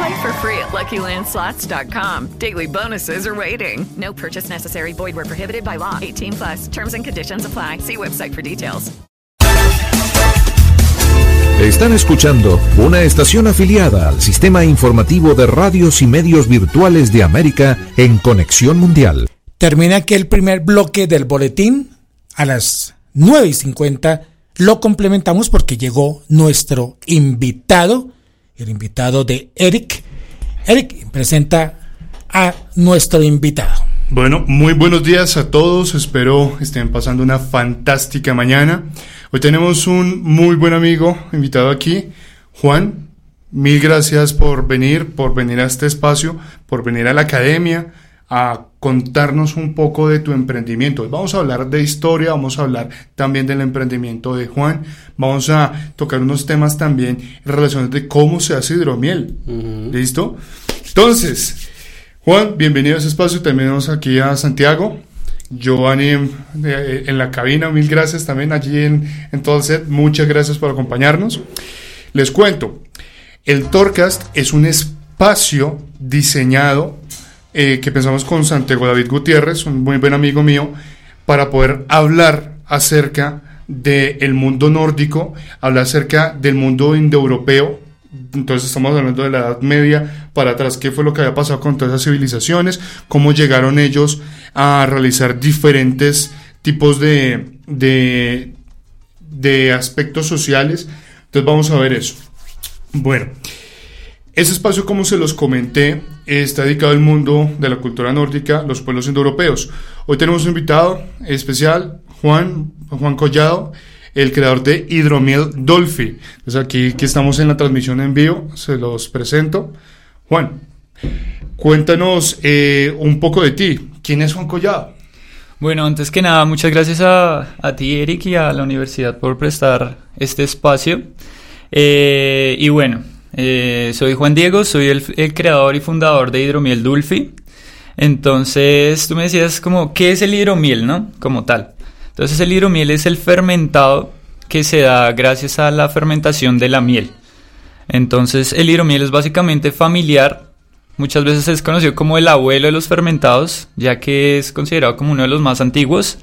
Play for free at LuckyLandSlots.com. Daily bonuses are waiting. No purchase necessary. Void where prohibited by law. 18 plus. Terms and conditions apply. See website for details. Están escuchando una estación afiliada al sistema informativo de radios y medios virtuales de América en Conexión Mundial. Termina aquí el primer bloque del boletín. A las 9 y 50 lo complementamos porque llegó nuestro invitado, el invitado de Eric. Eric presenta a nuestro invitado. Bueno, muy buenos días a todos. Espero estén pasando una fantástica mañana. Hoy tenemos un muy buen amigo invitado aquí, Juan. Mil gracias por venir, por venir a este espacio, por venir a la academia a contarnos un poco de tu emprendimiento. Vamos a hablar de historia, vamos a hablar también del emprendimiento de Juan, vamos a tocar unos temas también en relación de cómo se hace hidromiel. ¿Listo? Entonces, Juan, bienvenido a ese espacio. Tenemos aquí a Santiago, Giovanni en, en la cabina. Mil gracias también allí en, en todo el set. Muchas gracias por acompañarnos. Les cuento, el Torcast es un espacio diseñado eh, que pensamos con Santiago David Gutiérrez, un muy buen amigo mío, para poder hablar acerca del mundo nórdico, hablar acerca del mundo indoeuropeo. Entonces estamos hablando de la Edad Media para atrás, qué fue lo que había pasado con todas esas civilizaciones, cómo llegaron ellos a realizar diferentes tipos de, de, de aspectos sociales. Entonces vamos a ver eso. Bueno, ese espacio, como se los comenté, está dedicado al mundo de la cultura nórdica, los pueblos indoeuropeos. Hoy tenemos un invitado especial, Juan, Juan Collado, el creador de Hidromiel Dolphy. Entonces aquí, aquí estamos en la transmisión en vivo, se los presento. Juan, cuéntanos eh, un poco de ti. ¿Quién es Juan Collado? Bueno, antes que nada, muchas gracias a, a ti, Eric, y a la universidad por prestar este espacio. Eh, y bueno, eh, soy Juan Diego, soy el, el, creador y fundador de Hidromiel Dulfi. Entonces, tú me decías como, ¿qué es el hidromiel, no? Como tal. Entonces, el hidromiel es el fermentado que se da gracias a la fermentación de la miel. Entonces, el hidromiel es básicamente familiar. Muchas veces es conocido como el abuelo de los fermentados, ya que es considerado como uno de los más antiguos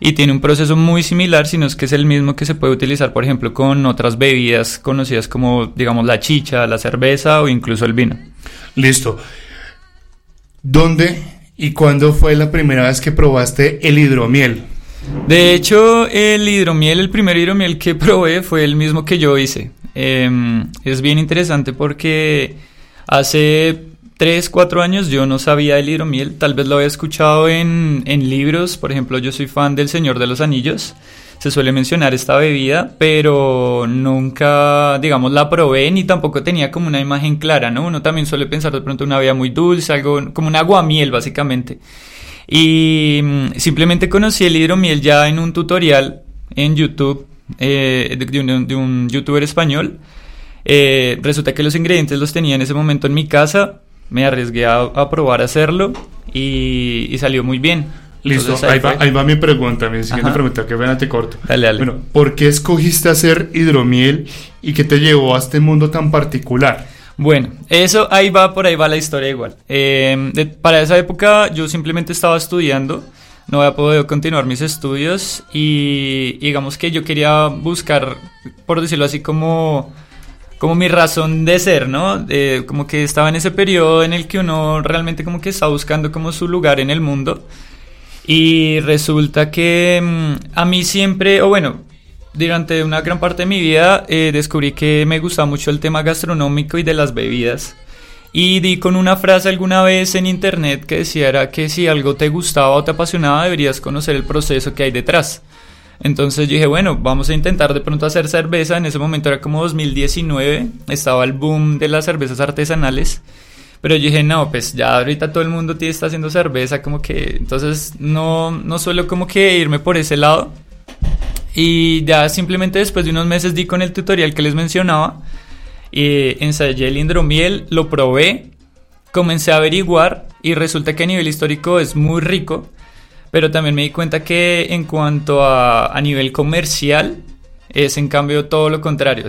y tiene un proceso muy similar, sino es que es el mismo que se puede utilizar, por ejemplo, con otras bebidas conocidas como, digamos, la chicha, la cerveza o incluso el vino. Listo. ¿Dónde y cuándo fue la primera vez que probaste el hidromiel? De hecho, el hidromiel, el primer hidromiel que probé fue el mismo que yo hice. Eh, es bien interesante porque hace 3, 4 años yo no sabía del hidromiel, tal vez lo había escuchado en, en, libros, por ejemplo yo soy fan del Señor de los Anillos, se suele mencionar esta bebida, pero nunca, digamos, la probé ni tampoco tenía como una imagen clara, ¿no? Uno también suele pensar de pronto una bebida muy dulce, algo como un aguamiel básicamente. Y simplemente conocí el hidromiel ya en un tutorial en YouTube eh, de, un, de, un, youtuber español. Eh, resulta que los ingredientes los tenía en ese momento en mi casa me arriesgué a, a probar a hacerlo y, y, salió muy bien. Listo, Entonces, ahí, ahí, va, ahí, va, mi pregunta, mi siguiente Ajá. pregunta, que ven te corto. Dale, dale. Bueno, ¿por qué escogiste hacer hidromiel y qué te llevó a este mundo tan particular? Bueno, eso ahí va, por ahí va la historia igual. Eh, de, para esa época yo simplemente estaba estudiando, no había podido continuar mis estudios y digamos que yo quería buscar, por decirlo así, como como mi razón de ser, ¿no? Eh, como que estaba en ese periodo en el que uno realmente como que está buscando como su lugar en el mundo. Y resulta que mmm, a mí siempre, o bueno, durante una gran parte de mi vida eh, descubrí que me gustaba mucho el tema gastronómico y de las bebidas. Y di con una frase alguna vez en internet que decía era que si algo te gustaba o te apasionaba deberías conocer el proceso que hay detrás. Entonces dije, bueno, vamos a intentar de pronto hacer cerveza. En ese momento era como 2019, estaba el boom de las cervezas artesanales. Pero yo dije, no, pues ya ahorita todo el mundo está haciendo cerveza, como que entonces no, no suelo como que irme por ese lado. Y ya simplemente después de unos meses di con el tutorial que les mencionaba, y ensayé el hidromiel, lo probé, comencé a averiguar y resulta que a nivel histórico es muy rico, pero también me di cuenta que en cuanto a, a nivel comercial es en cambio todo lo contrario,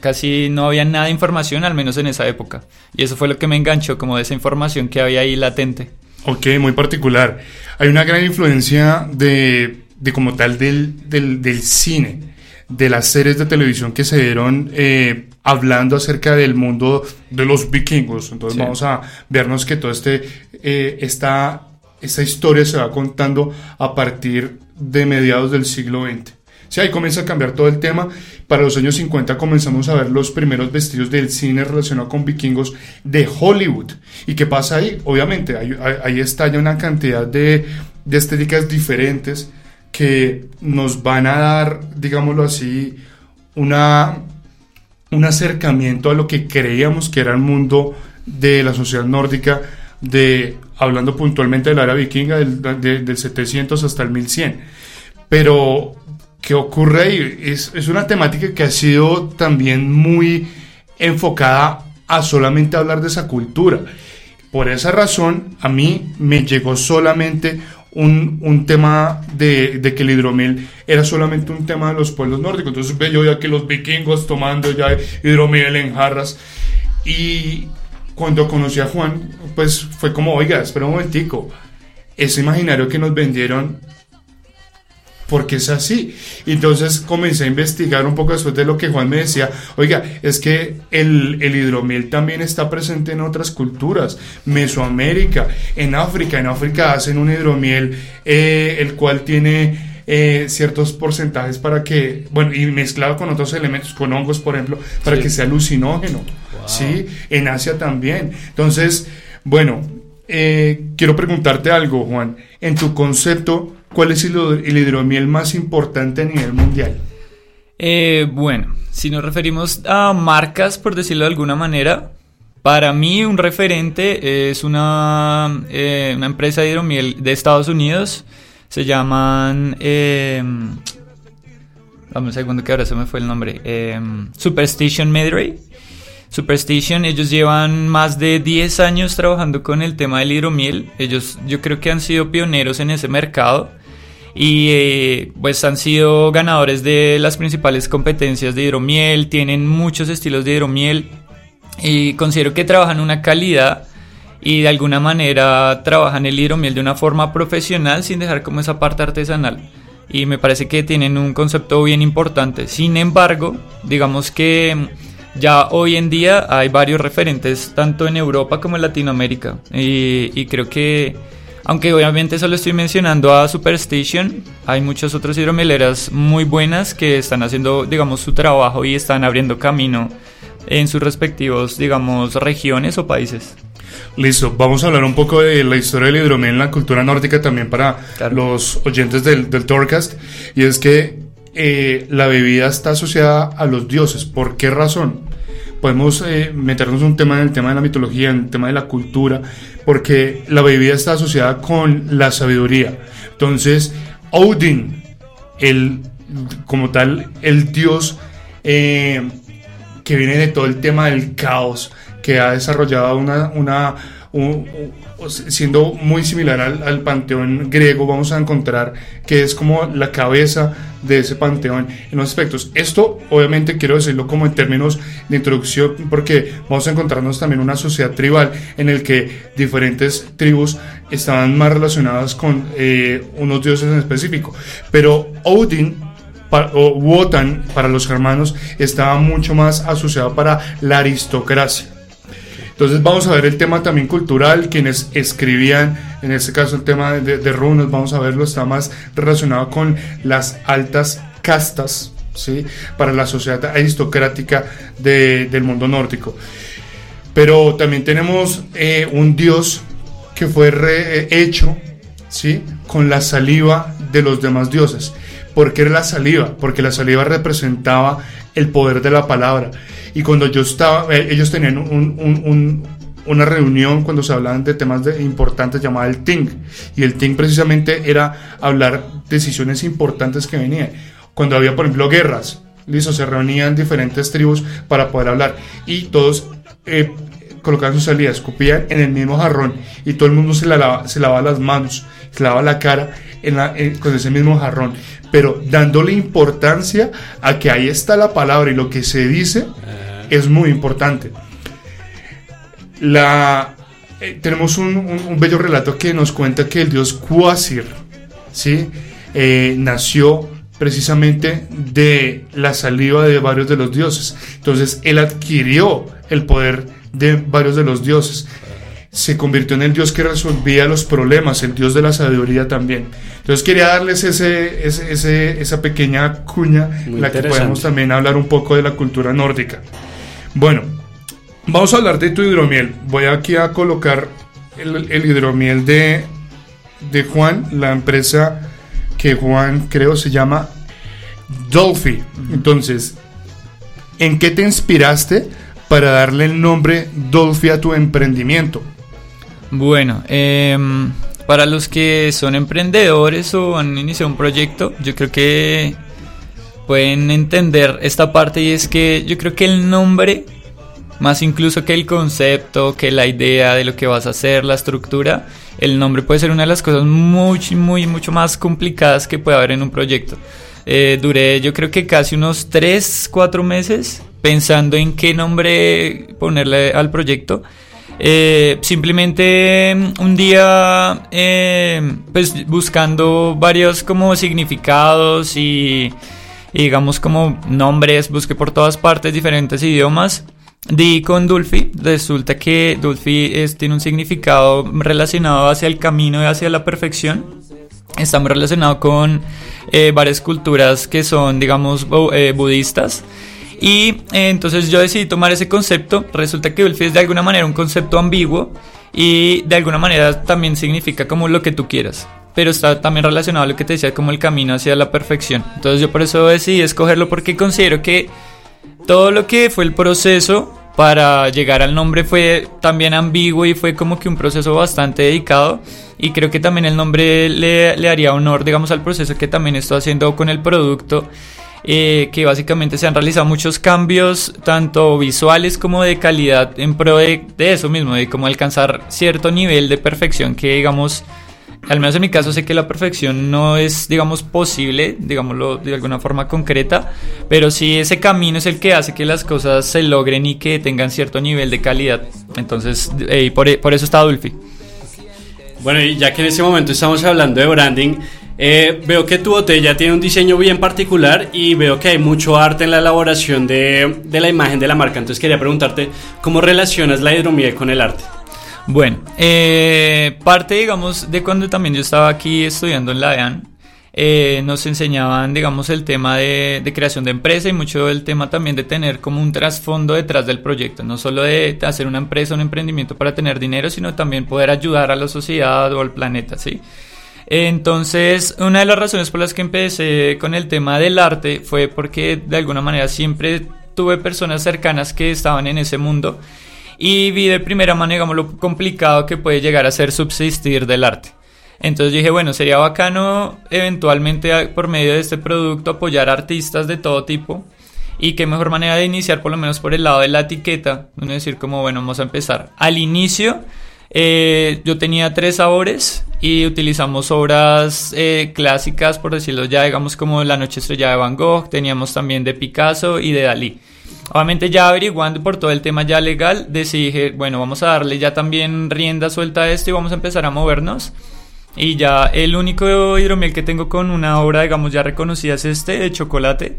casi no había nada de información, al menos en esa época. Y eso fue lo que me enganchó, como de esa información que había ahí latente. Ok, muy particular. Hay una gran influencia de, de como tal del, del, del, cine, de las series de televisión que se dieron eh, hablando acerca del mundo de los vikingos. Entonces Sí. vamos a vernos que todo este, eh, esta, esta historia se va contando a partir de mediados del siglo XX. Sí, ahí comienza a cambiar todo el tema. Para los años 50 comenzamos a ver los primeros vestidos del cine relacionado con vikingos de Hollywood. ¿Y qué pasa ahí? Obviamente, ahí, ahí- estalla una cantidad de, de estéticas diferentes que nos van a dar, digámoslo así, una, un acercamiento a lo que creíamos que era el mundo de la sociedad nórdica, de, hablando puntualmente de la era vikinga, del, de- del 700 hasta el 1100. Pero, ¿qué ocurre ahí? Es, es una temática que ha sido también muy enfocada a solamente hablar de esa cultura. Por esa razón, a mí me llegó solamente un, un tema de, de que el hidromiel era solamente un tema de los pueblos nórdicos. Entonces yo ya que los vikingos tomando ya hidromiel en jarras. Y cuando conocí a Juan, pues fue como, oiga, espera un momentico, ese imaginario que nos vendieron porque es así. Entonces comencé a investigar un poco después de lo que Juan me decía, oiga, es que el, el hidromiel también está presente en otras culturas, Mesoamérica, en África, en África hacen un hidromiel eh, el cual tiene eh, ciertos porcentajes para que, bueno, y mezclado con otros elementos, con hongos, por ejemplo, para Sí. que sea alucinógeno, ¿sí? En Asia también. Entonces, bueno, eh, quiero preguntarte algo, Juan. En tu concepto, ¿cuál es el, el hidromiel más importante a nivel mundial? Eh, bueno, si nos referimos a marcas, por decirlo de alguna manera, para mí un referente es una, eh, una empresa de hidromiel de Estados Unidos. Se llaman... Eh, dame un segundo que ahora se me fue el nombre. eh, Superstition Medray. Superstition, ellos llevan más de 10 años trabajando con el tema del hidromiel. Ellos yo creo que han sido pioneros en ese mercado y eh, pues han sido ganadores de las principales competencias de hidromiel, tienen muchos estilos de hidromiel y considero que trabajan una calidad y de alguna manera trabajan el hidromiel de una forma profesional sin dejar como esa parte artesanal. Y me parece que tienen un concepto bien importante. Sin embargo, digamos que ya hoy en día hay varios referentes tanto en Europa como en Latinoamérica. Y, y creo que, aunque obviamente solo estoy mencionando a Superstation, hay muchas otras hidromieleras muy buenas que están haciendo, digamos, su trabajo y están abriendo camino en sus respectivos, digamos, regiones o países. Listo, vamos a hablar un poco de la historia del hidromiel en la cultura nórdica también para los oyentes del, del Torcast. Y es que eh, la bebida está asociada a los dioses. ¿Por qué razón? Podemos eh, meternos un tema en el tema de la mitología, en el tema de la cultura, porque la bebida está asociada con la sabiduría. Entonces, Odin, el, como tal, el dios eh, que viene de todo el tema del caos, que ha desarrollado una, una un- un- siendo muy similar al, al panteón griego, vamos a encontrar que es como la cabeza de ese panteón en los aspectos. Esto, obviamente, quiero decirlo como en términos de introducción, porque vamos a encontrarnos también una sociedad tribal en el que diferentes tribus estaban más relacionadas con eh, unos dioses en específico. Pero Odin o Wotan para los germanos estaba mucho más asociado para la aristocracia. Entonces vamos a ver el tema también cultural, quienes escribían, en este caso el tema de, de runas, vamos a verlo, está más relacionado con las altas castas, ¿sí? para la sociedad aristocrática de- del mundo nórdico. Pero también tenemos eh, un dios que fue re- eh, hecho ¿sí? con la saliva de los demás dioses. ¿Por qué era la saliva? Porque la saliva representaba el poder de la palabra. Y cuando yo estaba, eh, ellos tenían un- un- un- una reunión cuando se hablaban de temas de- importantes llamada el Ting. Y el Ting precisamente era hablar decisiones importantes que venían. Cuando había, por ejemplo, guerras, listo, se reunían diferentes tribus para poder hablar. Y todos eh, colocaban sus salidas, escupían en el mismo jarrón. Y todo el mundo se, la lava- se lavaba las manos, se lavaba la cara en la- en- con ese mismo jarrón. Pero dándole importancia a que ahí está la palabra y lo que se dice es muy importante. La, eh, tenemos un, un- un bello relato que nos cuenta que el dios Quasir ¿sí? Eh, nació precisamente de la saliva de varios de los dioses. Entonces él adquirió el poder de varios de los dioses. Se convirtió en el dios que resolvía los problemas, el dios de la sabiduría también. Entonces quería darles ese, ese- ese- esa pequeña cuña en la que podemos también hablar un poco de la cultura nórdica. Bueno, vamos a hablar de tu hidromiel. Voy aquí a colocar el, el hidromiel de, de Juan, la empresa que Juan creo se llama Dolphy. Entonces, ¿en qué te inspiraste para darle el nombre Dolphy a tu emprendimiento? Bueno, em, para los que son emprendedores o han iniciado un proyecto, yo creo que pueden entender esta parte y es que yo creo que el nombre, más incluso que el concepto, que la idea de lo que vas a hacer, la estructura, el nombre puede ser una de las cosas muy, muy, mucho más complicadas que puede haber en un proyecto. Eh, duré yo creo que casi unos 3, 4 meses pensando en qué nombre ponerle al proyecto. Eh, simplemente mm, un día, eh, pues buscando varios como significados y, y digamos como nombres, busqué por todas partes diferentes idiomas. Di con Dulfi, resulta que Dulfi es, tiene un significado relacionado hacia el camino y hacia la perfección. Está muy relacionado con eh, varias culturas que son, digamos, bu- eh, budistas. Y eh, entonces yo decidí tomar ese concepto. Resulta que Dulfi es de alguna manera un concepto ambiguo y de alguna manera también significa como lo que tú quieras. Pero está también relacionado a lo que te decía como el camino hacia la perfección. Entonces yo por eso decidí escogerlo porque considero que todo lo que fue el proceso para llegar al nombre fue también ambiguo y fue como que un proceso bastante dedicado y creo que también el nombre le, le haría honor digamos al proceso que también estoy haciendo con el producto eh, que básicamente se han realizado muchos cambios tanto visuales como de calidad en pro de, de eso mismo de cómo alcanzar cierto nivel de perfección que digamos al menos en mi caso sé que la perfección no es, digamos, posible, digámoslo de alguna forma concreta, pero sí ese camino es el que hace que las cosas se logren y que tengan cierto nivel de calidad. Entonces, eh, y por, por eso está Dulfi. Bueno, y ya que en este momento estamos hablando de branding, eh, veo que tu botella tiene un diseño bien particular y veo que hay mucho arte en la elaboración de, de la imagen de la marca. Entonces quería preguntarte, ¿cómo relacionas la hidromiel con el arte? Bueno, eh, parte, digamos, de cuando también yo estaba aquí estudiando en la EAN, eh, nos enseñaban, digamos, el tema de, de creación de empresa y mucho el tema también de tener como un trasfondo detrás del proyecto, no solo de hacer una empresa, un emprendimiento para tener dinero, sino también poder ayudar a la sociedad o al planeta, ¿sí? Entonces, una de las razones por las que empecé con el tema del arte fue porque de alguna manera siempre tuve personas cercanas que estaban en ese mundo y vi de primera mano, digamos, lo complicado que puede llegar a ser subsistir del arte. Entonces dije, bueno, sería bacano eventualmente por medio de este producto apoyar artistas de todo tipo. Y qué mejor manera de iniciar, por lo menos por el lado de la etiqueta. Uno decir como, bueno, vamos a empezar. Al inicio, eh, yo tenía tres sabores y utilizamos obras eh, clásicas, por decirlo ya, digamos como La Noche Estrellada de Van Gogh. Teníamos también de Picasso y de Dalí. Obviamente ya averiguando por todo el tema ya legal, decidí, bueno, vamos a darle ya también rienda suelta a esto y vamos a empezar a movernos. Y ya el único hidromiel que tengo con una obra, digamos, ya reconocida es este, de chocolate.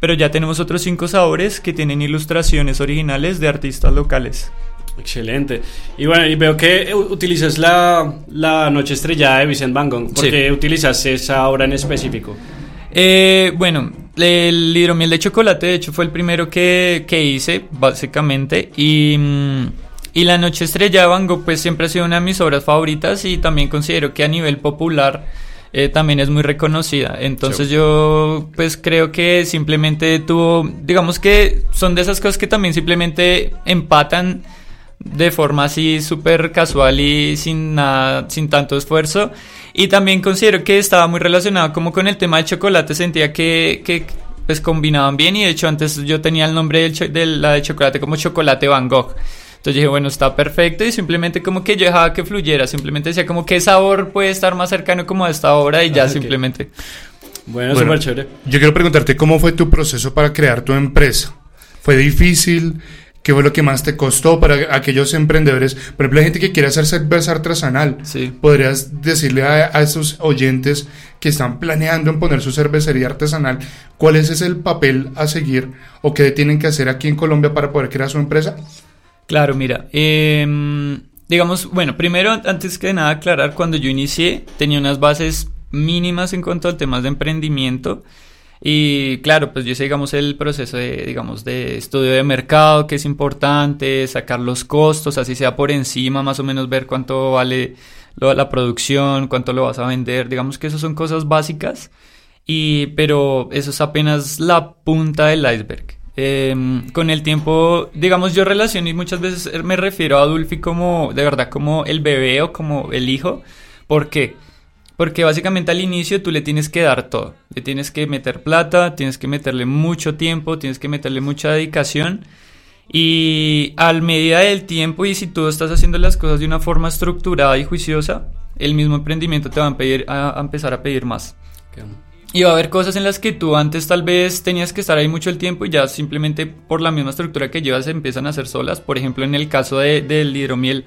Pero ya tenemos otros cinco sabores que tienen ilustraciones originales de artistas locales. Excelente. Y bueno, y veo que u- utilizas la, la Noche Estrellada de Vicente Van Gogh. ¿Por Sí. qué utilizas esa obra en específico? Eh, bueno, el hidromiel de chocolate, de hecho, fue el primero que, que hice, básicamente. Y, mm, y La Noche Estrella de Van Gogh, pues siempre ha sido una de mis obras favoritas y también considero que a nivel popular eh, también es muy reconocida. Entonces yo pues creo que simplemente tuvo, digamos que son de esas cosas que también simplemente empatan de forma así súper casual y sin nada, sin tanto esfuerzo. Y también considero que estaba muy relacionado como con el tema de chocolate, sentía que, que pues combinaban bien y de hecho antes yo tenía el nombre de la de chocolate como chocolate Van Gogh. Entonces dije, bueno, está perfecto y simplemente como que yo dejaba que fluyera, simplemente decía como qué sabor puede estar más cercano como a esta obra y ya simplemente. Bueno, súper chévere. Yo quiero preguntarte cómo fue tu proceso para crear tu empresa. ¿Fue difícil? ¿Qué fue lo que más te costó para aquellos emprendedores? Por ejemplo, hay gente que quiere hacer cerveza artesanal. Sí. ¿Podrías decirle a, a, esos oyentes que están planeando en poner su cervecería artesanal cuál es el papel a seguir o qué tienen que hacer aquí en Colombia para poder crear su empresa? Claro, mira, eh, digamos, bueno, primero, antes que nada, aclarar, cuando yo inicié, tenía unas bases mínimas en cuanto a temas de emprendimiento. Y claro, pues yo hice, digamos, el proceso de, digamos, de estudio de mercado, que es importante, sacar los costos, así sea por encima, más o menos ver cuánto vale la producción, cuánto lo vas a vender, digamos que eso son cosas básicas, y, pero eso es apenas la punta del iceberg. Eh, con el tiempo, digamos, yo relaciono y muchas veces me refiero a Adulfi como, de verdad, como el bebé o como el hijo. ¿Por qué? Porque básicamente al inicio tú le tienes que dar todo. Le tienes que meter plata, tienes que meterle mucho tiempo, tienes que meterle mucha dedicación. Y al medida del tiempo y si tú estás haciendo las cosas de una forma estructurada y juiciosa, el mismo emprendimiento te va a, pedir, a, a empezar a pedir más. Y va a haber cosas en las que tú antes tal vez tenías que estar ahí mucho el tiempo y ya simplemente por la misma estructura que llevas se empiezan a hacer solas. Por ejemplo, en el caso de, del hidromiel,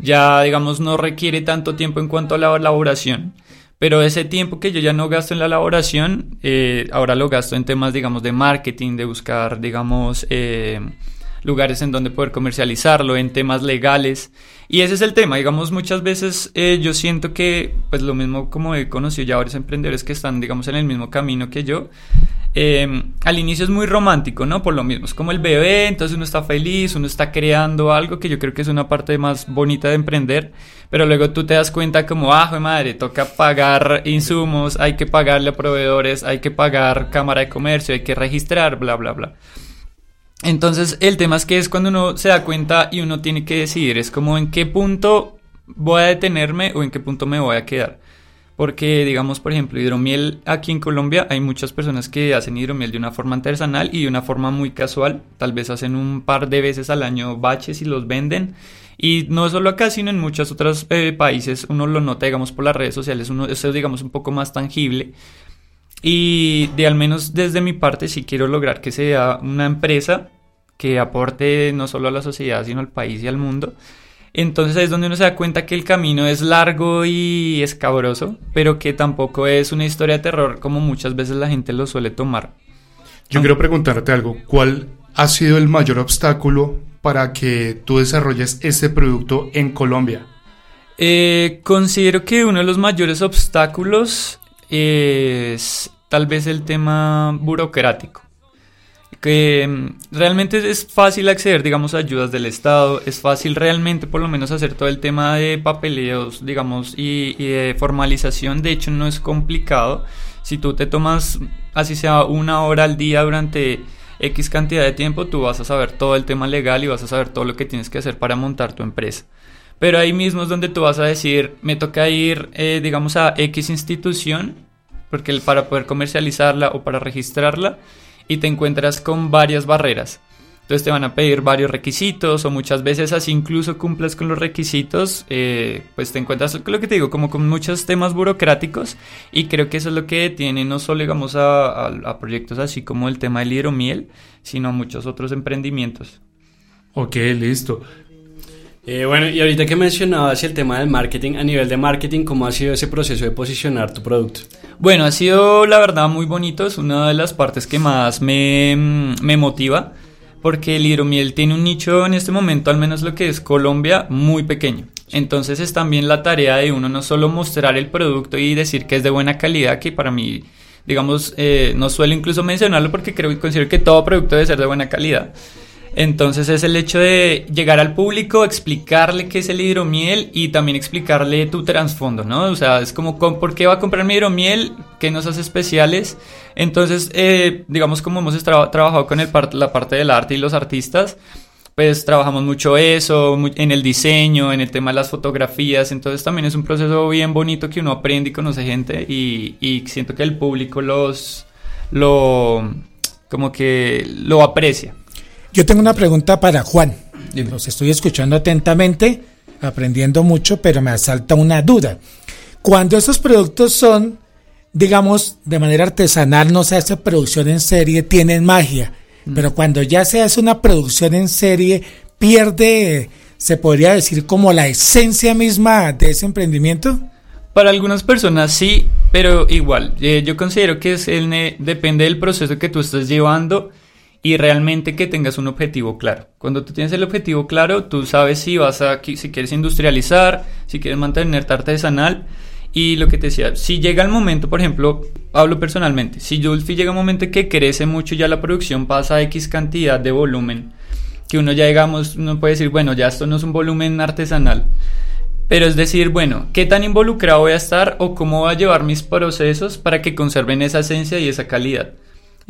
ya digamos no requiere tanto tiempo en cuanto a la elaboración. Pero ese tiempo que yo ya no gasto en la elaboración, eh, ahora lo gasto en temas, digamos, de marketing, de buscar, digamos, eh, lugares en donde poder comercializarlo, en temas legales. Y ese es el tema, digamos, muchas veces eh, yo siento que, pues lo mismo como he conocido ya varios emprendedores que están, digamos, en el mismo camino que yo, eh, al inicio es muy romántico, ¿no? Por lo mismo, es como el bebé, entonces uno está feliz, uno está creando algo que yo creo que es una parte más bonita de emprender, pero luego tú te das cuenta como, ah, madre, toca pagar insumos, hay que pagarle a proveedores, hay que pagar cámara de comercio, hay que registrar, bla, bla, bla. Entonces el tema es que es cuando uno se da cuenta y uno tiene que decidir, es como en qué punto voy a detenerme o en qué punto me voy a quedar. Porque, digamos, por ejemplo, hidromiel aquí en Colombia hay muchas personas que hacen hidromiel de una forma artesanal y de una forma muy casual. Tal vez hacen un par de veces al año baches y los venden. Y no solo acá, sino en muchos otros eh, países uno lo nota, digamos, por las redes sociales. Uno, eso es, digamos, un poco más tangible. Y de al menos desde mi parte sí quiero lograr que sea una empresa que aporte no solo a la sociedad, sino al país y al mundo. Entonces es donde uno se da cuenta que el camino es largo y escabroso, pero que tampoco es una historia de terror como muchas veces la gente lo suele tomar. Yo quiero preguntarte algo. ¿Cuál ha sido el mayor obstáculo para que tú desarrolles este producto en Colombia? Eh, considero que uno de los mayores obstáculos es tal vez el tema burocrático que mm, realmente es fácil acceder, digamos, a ayudas del Estado, es fácil realmente por lo menos hacer todo el tema de papeleos, digamos, y, y, de formalización, de hecho no es complicado, si tú te tomas, así sea una hora al día durante X cantidad de tiempo, tú vas a saber todo el tema legal y vas a saber todo lo que tienes que hacer para montar tu empresa. Pero ahí mismo es donde tú vas a decir, me toca ir, eh, digamos, a X institución, porque para poder comercializarla o para registrarla, y te encuentras con varias barreras. Entonces te van a pedir varios requisitos o muchas veces así incluso cumples con los requisitos, eh, pues te encuentras, lo que te digo, como con muchos temas burocráticos y creo que eso es lo que tiene no solo digamos a, a, proyectos así como el tema del hidromiel, sino a muchos otros emprendimientos. Ok, listo. Eh, bueno, y ahorita que mencionabas el tema del marketing, a nivel de marketing, ¿cómo ha sido ese proceso de posicionar tu producto? Bueno, ha sido la verdad muy bonito, es una de las partes que más me, mm, me motiva, porque el hidromiel tiene un nicho en este momento, al menos lo que es Colombia, muy pequeño. Entonces es también la tarea de uno no solo mostrar el producto y decir que es de buena calidad, que para mí digamos, eh, no suelo incluso mencionarlo porque creo que considero que todo producto debe ser de buena calidad. Entonces es el hecho de llegar al público, explicarle qué es el hidromiel y también explicarle tu trasfondo, ¿no? O sea, es como, ¿por qué va a comprar mi hidromiel? ¿Qué nos hace especiales? Entonces, eh, digamos, como hemos trabajado con el la parte del arte y los artistas, pues trabajamos mucho eso, en el diseño, en el tema de las fotografías, entonces también es un proceso bien bonito que uno aprende y conoce gente y, y siento que el público los, lo, como que lo aprecia. Yo tengo una pregunta para Juan. Los estoy escuchando atentamente, aprendiendo mucho, pero me asalta una duda. Cuando esos productos son, digamos, de manera artesanal, no se hace producción en serie, tienen magia. Mm. Pero cuando ya se hace una producción en serie, pierde, se podría decir, como la esencia misma de ese emprendimiento. Para algunas personas sí, pero igual, eh, yo considero que es el, depende del proceso que tú estás llevando y realmente que tengas un objetivo claro. Cuando tú tienes el objetivo claro, tú sabes si vas a, si quieres industrializar, si quieres mantenerte artesanal. Y lo que te decía, si llega el momento, por ejemplo, hablo personalmente, si Julfi llega un momento que crece mucho, ya la producción pasa a X cantidad de volumen, que uno ya digamos, uno puede decir, bueno, ya esto no es un volumen artesanal. Pero es decir, bueno, ¿qué tan involucrado voy a estar o cómo voy a llevar mis procesos para que conserven esa esencia y esa calidad?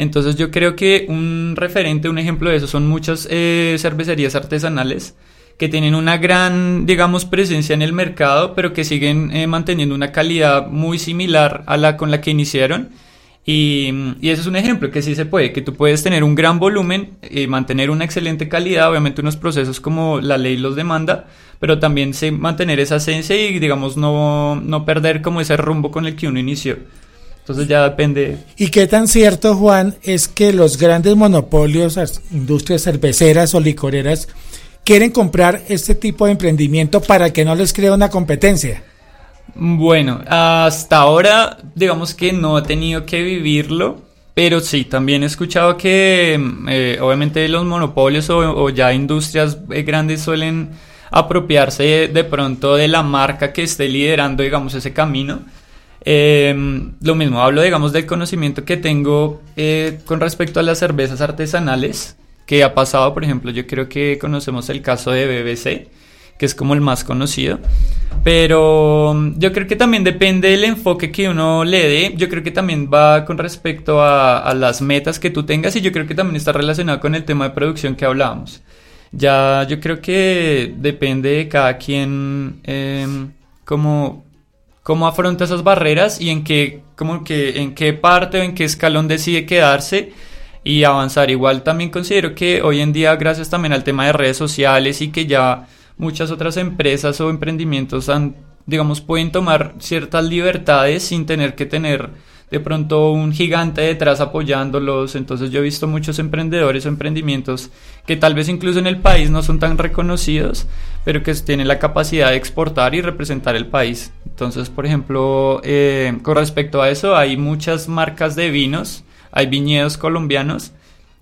Entonces yo creo que un referente, un ejemplo de eso son muchas eh, cervecerías artesanales que tienen una gran, digamos, presencia en el mercado, pero que siguen eh, manteniendo una calidad muy similar a la con la que iniciaron. Y, y, eso es un ejemplo que sí se puede, que tú puedes tener un gran volumen, y mantener una excelente calidad, obviamente unos procesos como la ley los demanda, pero también mantener esa esencia y digamos no, no perder como ese rumbo con el que uno inició. Entonces ya depende. ¿Y qué tan cierto, Juan, es que los grandes monopolios, las industrias cerveceras o licoreras, quieren comprar este tipo de emprendimiento para que no les crea una competencia? Bueno, hasta ahora digamos que no he tenido que vivirlo, pero sí, también he escuchado que eh, obviamente los monopolios o, ya industrias eh, grandes suelen apropiarse de pronto de la marca que esté liderando, digamos, ese camino Em, lo mismo, hablo, digamos, del conocimiento que tengo eh, con respecto a las cervezas artesanales, que ha pasado, por ejemplo, yo creo que conocemos el caso de BBC, que es como el más conocido, pero mm, yo creo que también depende del enfoque que uno le dé, yo creo que también va con respecto a, las metas que tú tengas y yo creo que también está relacionado con el tema de producción que hablábamos. Ya yo creo que depende de cada quien em, como cómo afronta esas barreras y en qué, como que, en qué parte o en qué escalón decide quedarse y avanzar. Igual también considero que hoy en día, gracias también al tema de redes sociales y que ya muchas otras empresas o emprendimientos han, digamos, pueden tomar ciertas libertades sin tener que tener de pronto un gigante detrás apoyándolos. Entonces yo he visto muchos emprendedores o emprendimientos que tal vez incluso en el país no son tan reconocidos, pero que tienen la capacidad de exportar y representar el país. Entonces, por ejemplo, eh, con respecto a eso, hay muchas marcas de vinos, hay viñedos colombianos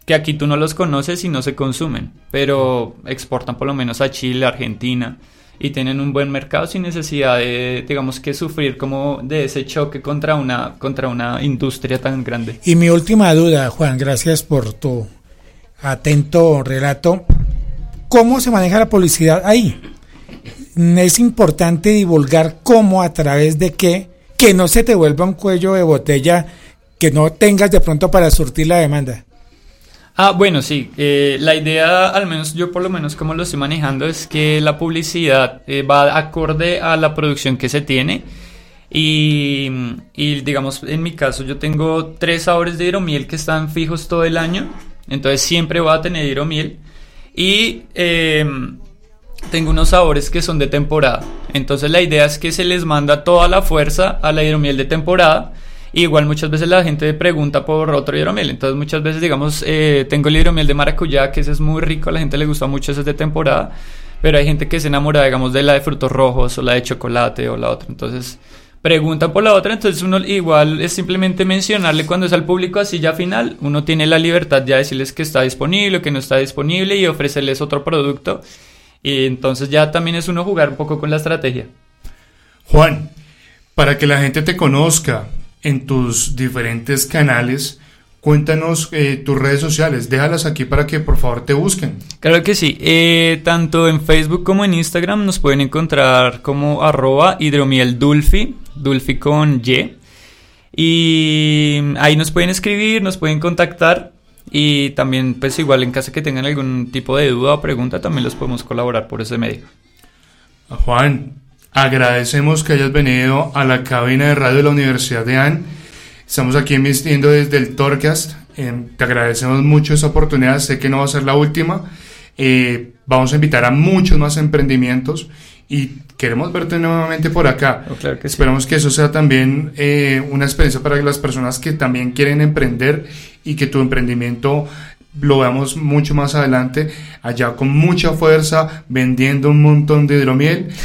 que aquí tú no los conoces y no se consumen, pero exportan por lo menos a Chile, Argentina y tienen un buen mercado sin necesidad de, digamos, que sufrir como de ese choque contra una, contra una industria tan grande. Y mi última duda, Juan, gracias por tu atento relato. ¿Cómo se maneja la publicidad ahí? Es importante divulgar cómo, a través de qué, que no se te vuelva un cuello de botella que no tengas de pronto para surtir la demanda. Ah, bueno, sí. Eh, la idea, al menos yo por lo menos como lo estoy manejando, es que la publicidad eh, va acorde a la producción que se tiene. Y, digamos, en mi caso, yo tengo tres sabores de hidromiel que están fijos todo el año. Entonces siempre voy a tener hidromiel. Y em, tengo unos sabores que son de temporada. Entonces la idea es que se les manda toda la fuerza a la hidromiel de temporada igual muchas veces la gente pregunta por otro hidromiel. Entonces muchas veces, digamos, eh, tengo el hidromiel de maracuyá, que ese es muy rico, a la gente le gusta mucho, ese es de temporada. Pero hay gente que se enamora, digamos, de la de frutos rojos o la de chocolate o la otra. Entonces preguntan por la otra, entonces uno igual es simplemente mencionarle cuando es al público así ya final, uno tiene la libertad ya de decirles que está disponible, que no está disponible y ofrecerles otro producto. Y entonces ya también es uno jugar un poco con la estrategia. Juan, para que la gente te conozca, en tus diferentes canales. Cuéntanos eh, tus redes sociales, déjalas aquí para que por favor te busquen. Claro que sí, eh, tanto en Facebook como en Instagram nos pueden encontrar como arroba hidromieldulfi, dulfi con Y. Y ahí nos pueden escribir, nos pueden contactar y también pues igual en caso que tengan algún tipo de duda o pregunta también los podemos colaborar por ese medio. Juan, agradecemos que hayas venido a la cabina de radio de la Universidad de AN. Estamos aquí emitiendo desde el Torcast. Eh, te agradecemos mucho esa oportunidad. Sé que no va a ser la última. Eh, vamos a invitar a muchos más emprendimientos y queremos verte nuevamente por acá. Oh, claro que sí. Esperamos que eso sea también eh, una experiencia para las personas que también quieren emprender y que tu emprendimiento lo veamos mucho más adelante, allá con mucha fuerza, vendiendo un montón de hidromiel.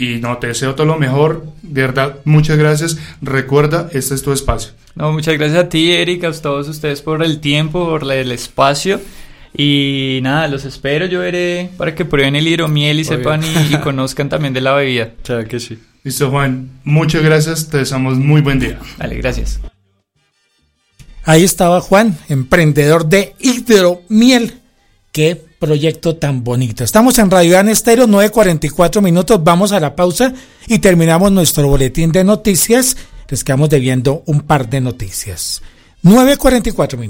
Y no, te deseo todo lo mejor. De verdad, muchas gracias. Recuerda, este es tu espacio. No, muchas gracias a ti, Eric, a todos ustedes por el tiempo, por el espacio. Y nada, los espero, yo veré para que prueben el hidromiel y Obvio. sepan y, y conozcan también de la bebida. Claro que sí. Listo, Juan. Muchas gracias. Te deseamos muy buen día. Vale, gracias. Ahí estaba Juan, emprendedor de hidromiel. Qué proyecto tan bonito. Estamos en Radio Dan Estéreo, 9.44 minutos. Vamos a la pausa y terminamos nuestro boletín de noticias. Les quedamos debiendo un par de noticias. 9.44 minutos.